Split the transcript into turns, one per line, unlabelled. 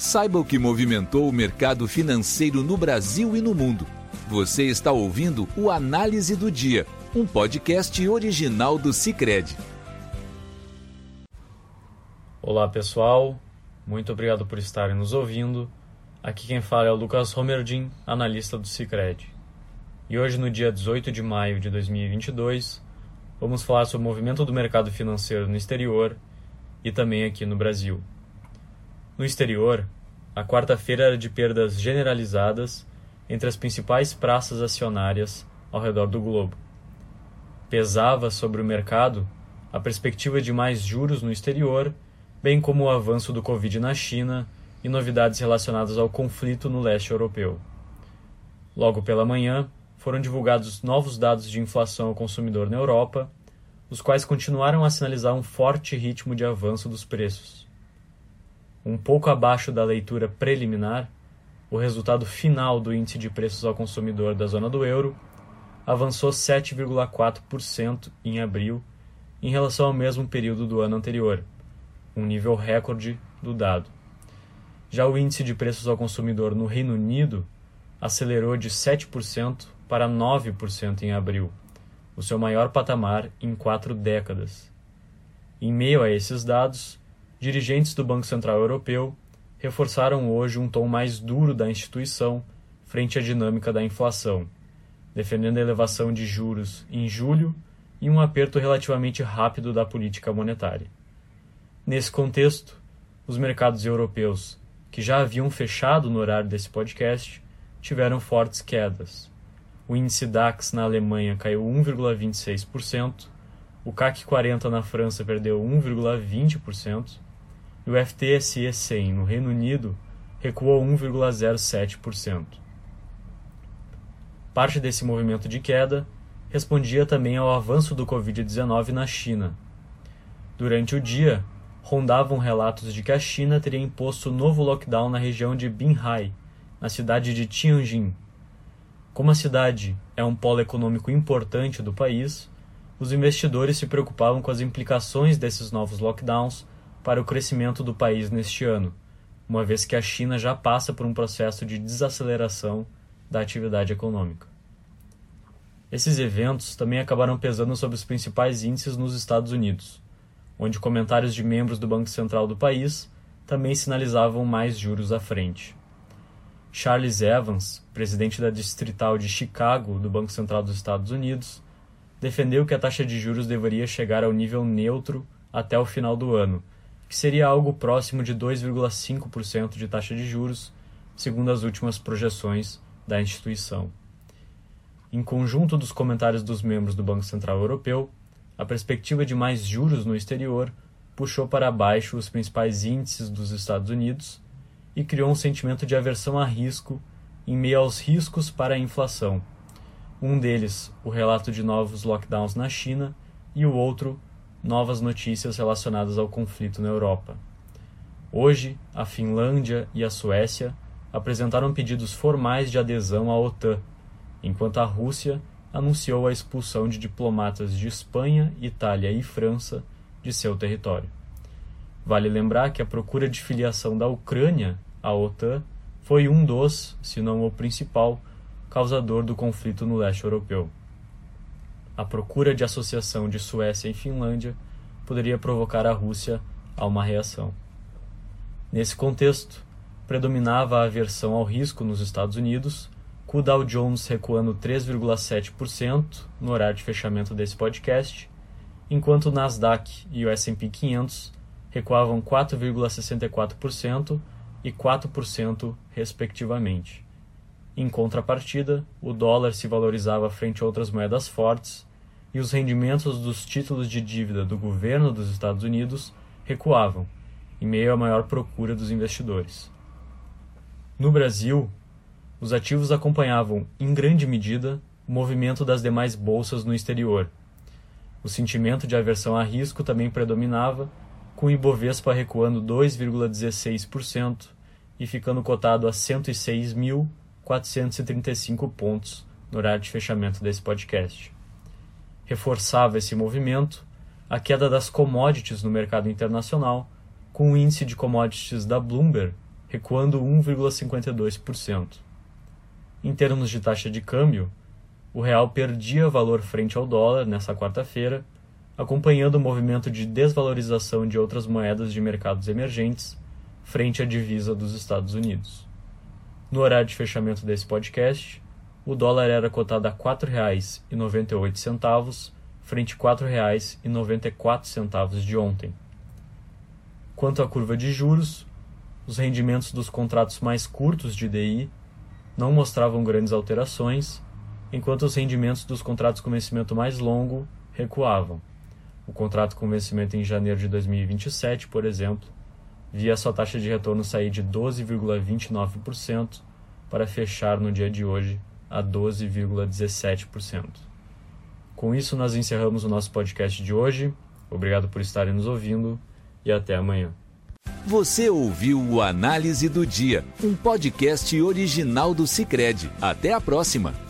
Saiba o que movimentou o mercado financeiro no Brasil e no mundo. Você está ouvindo o Análise do Dia, um podcast original do Cicred.
Olá pessoal, muito obrigado por estarem nos ouvindo. Aqui quem fala é o Lucas Romerdin, analista do Cicred. E hoje, no dia 18 de maio de 2022, vamos falar sobre o movimento do mercado financeiro no exterior e também aqui no Brasil. No exterior, a quarta-feira era de perdas generalizadas entre as principais praças acionárias ao redor do globo. Pesava sobre o mercado a perspectiva de mais juros no exterior, bem como o avanço do Covid na China e novidades relacionadas ao conflito no leste europeu. Logo pela manhã, foram divulgados novos dados de inflação ao consumidor na Europa, os quais continuaram a sinalizar um forte ritmo de avanço dos preços um pouco abaixo da leitura preliminar, o resultado final do índice de preços ao consumidor da zona do euro avançou 7,4% em abril em relação ao mesmo período do ano anterior, um nível recorde do dado. Já o índice de preços ao consumidor no Reino Unido acelerou de 7% para 9% em abril, o seu maior patamar em quatro décadas. Em meio a esses dados, dirigentes do Banco Central Europeu reforçaram hoje um tom mais duro da instituição frente à dinâmica da inflação, defendendo a elevação de juros em julho e um aperto relativamente rápido da política monetária. Nesse contexto, os mercados europeus, que já haviam fechado no horário desse podcast, tiveram fortes quedas. O índice DAX na Alemanha caiu 1,26%, o CAC 40 na França perdeu 1,20%, e o FTSE 100 no Reino Unido recuou 1,07%. Parte desse movimento de queda respondia também ao avanço do Covid-19 na China. Durante o dia, rondavam relatos de que a China teria imposto novo lockdown na região de Binhai, na cidade de Tianjin. Como a cidade é um polo econômico importante do país, os investidores se preocupavam com as implicações desses novos lockdowns para o crescimento do país neste ano, uma vez que a China já passa por um processo de desaceleração da atividade econômica. Esses eventos também acabaram pesando sobre os principais índices nos Estados Unidos, onde comentários de membros do Banco Central do país também sinalizavam mais juros à frente. Charles Evans, presidente da Distrital de Chicago do Banco Central dos Estados Unidos, defendeu que a taxa de juros deveria chegar ao nível neutro até o final do ano, que seria algo próximo de 2,5% de taxa de juros, segundo as últimas projeções da instituição. Em conjunto dos comentários dos membros do Banco Central Europeu, a perspectiva de mais juros no exterior puxou para baixo os principais índices dos Estados Unidos e criou um sentimento de aversão a risco em meio aos riscos para a inflação. Um deles, o relato de novos lockdowns na China, e o outro, novas notícias relacionadas ao conflito na Europa. Hoje, a Finlândia e a Suécia apresentaram pedidos formais de adesão à OTAN, enquanto a Rússia anunciou a expulsão de diplomatas de Espanha, Itália e França de seu território. Vale lembrar que a procura de filiação da Ucrânia à OTAN foi um dos, se não o principal, causador do conflito no leste europeu a procura de associação de Suécia e Finlândia poderia provocar a Rússia a uma reação. Nesse contexto, predominava a aversão ao risco nos Estados Unidos, com o Dow Jones recuando 3,7% no horário de fechamento desse podcast, enquanto o Nasdaq e o S&P 500 recuavam 4,64% e 4%, respectivamente. Em contrapartida, o dólar se valorizava frente a outras moedas fortes e os rendimentos dos títulos de dívida do governo dos Estados Unidos recuavam, em meio à maior procura dos investidores. No Brasil, os ativos acompanhavam, em grande medida, o movimento das demais bolsas no exterior. O sentimento de aversão a risco também predominava, com o Ibovespa recuando 2,16% e ficando cotado a 106.435 pontos no horário de fechamento desse podcast reforçava esse movimento a queda das commodities no mercado internacional, com o índice de commodities da Bloomberg recuando 1,52%. Em termos de taxa de câmbio, o real perdia valor frente ao dólar nessa quarta-feira, acompanhando o movimento de desvalorização de outras moedas de mercados emergentes frente à divisa dos Estados Unidos. No horário de fechamento desse podcast, o dólar era cotado a R$ 4,98 frente R$ 4,94 de ontem. Quanto à curva de juros, os rendimentos dos contratos mais curtos de DI não mostravam grandes alterações, enquanto os rendimentos dos contratos com vencimento mais longo recuavam. O contrato com vencimento em janeiro de 2027, por exemplo, via sua taxa de retorno sair de 12,29% para fechar no dia de hoje a 12,17%. Com isso, nós encerramos o nosso podcast de hoje. Obrigado por estarem nos ouvindo e até amanhã.
Você ouviu o Análise do Dia, um podcast original do Cicred. Até a próxima!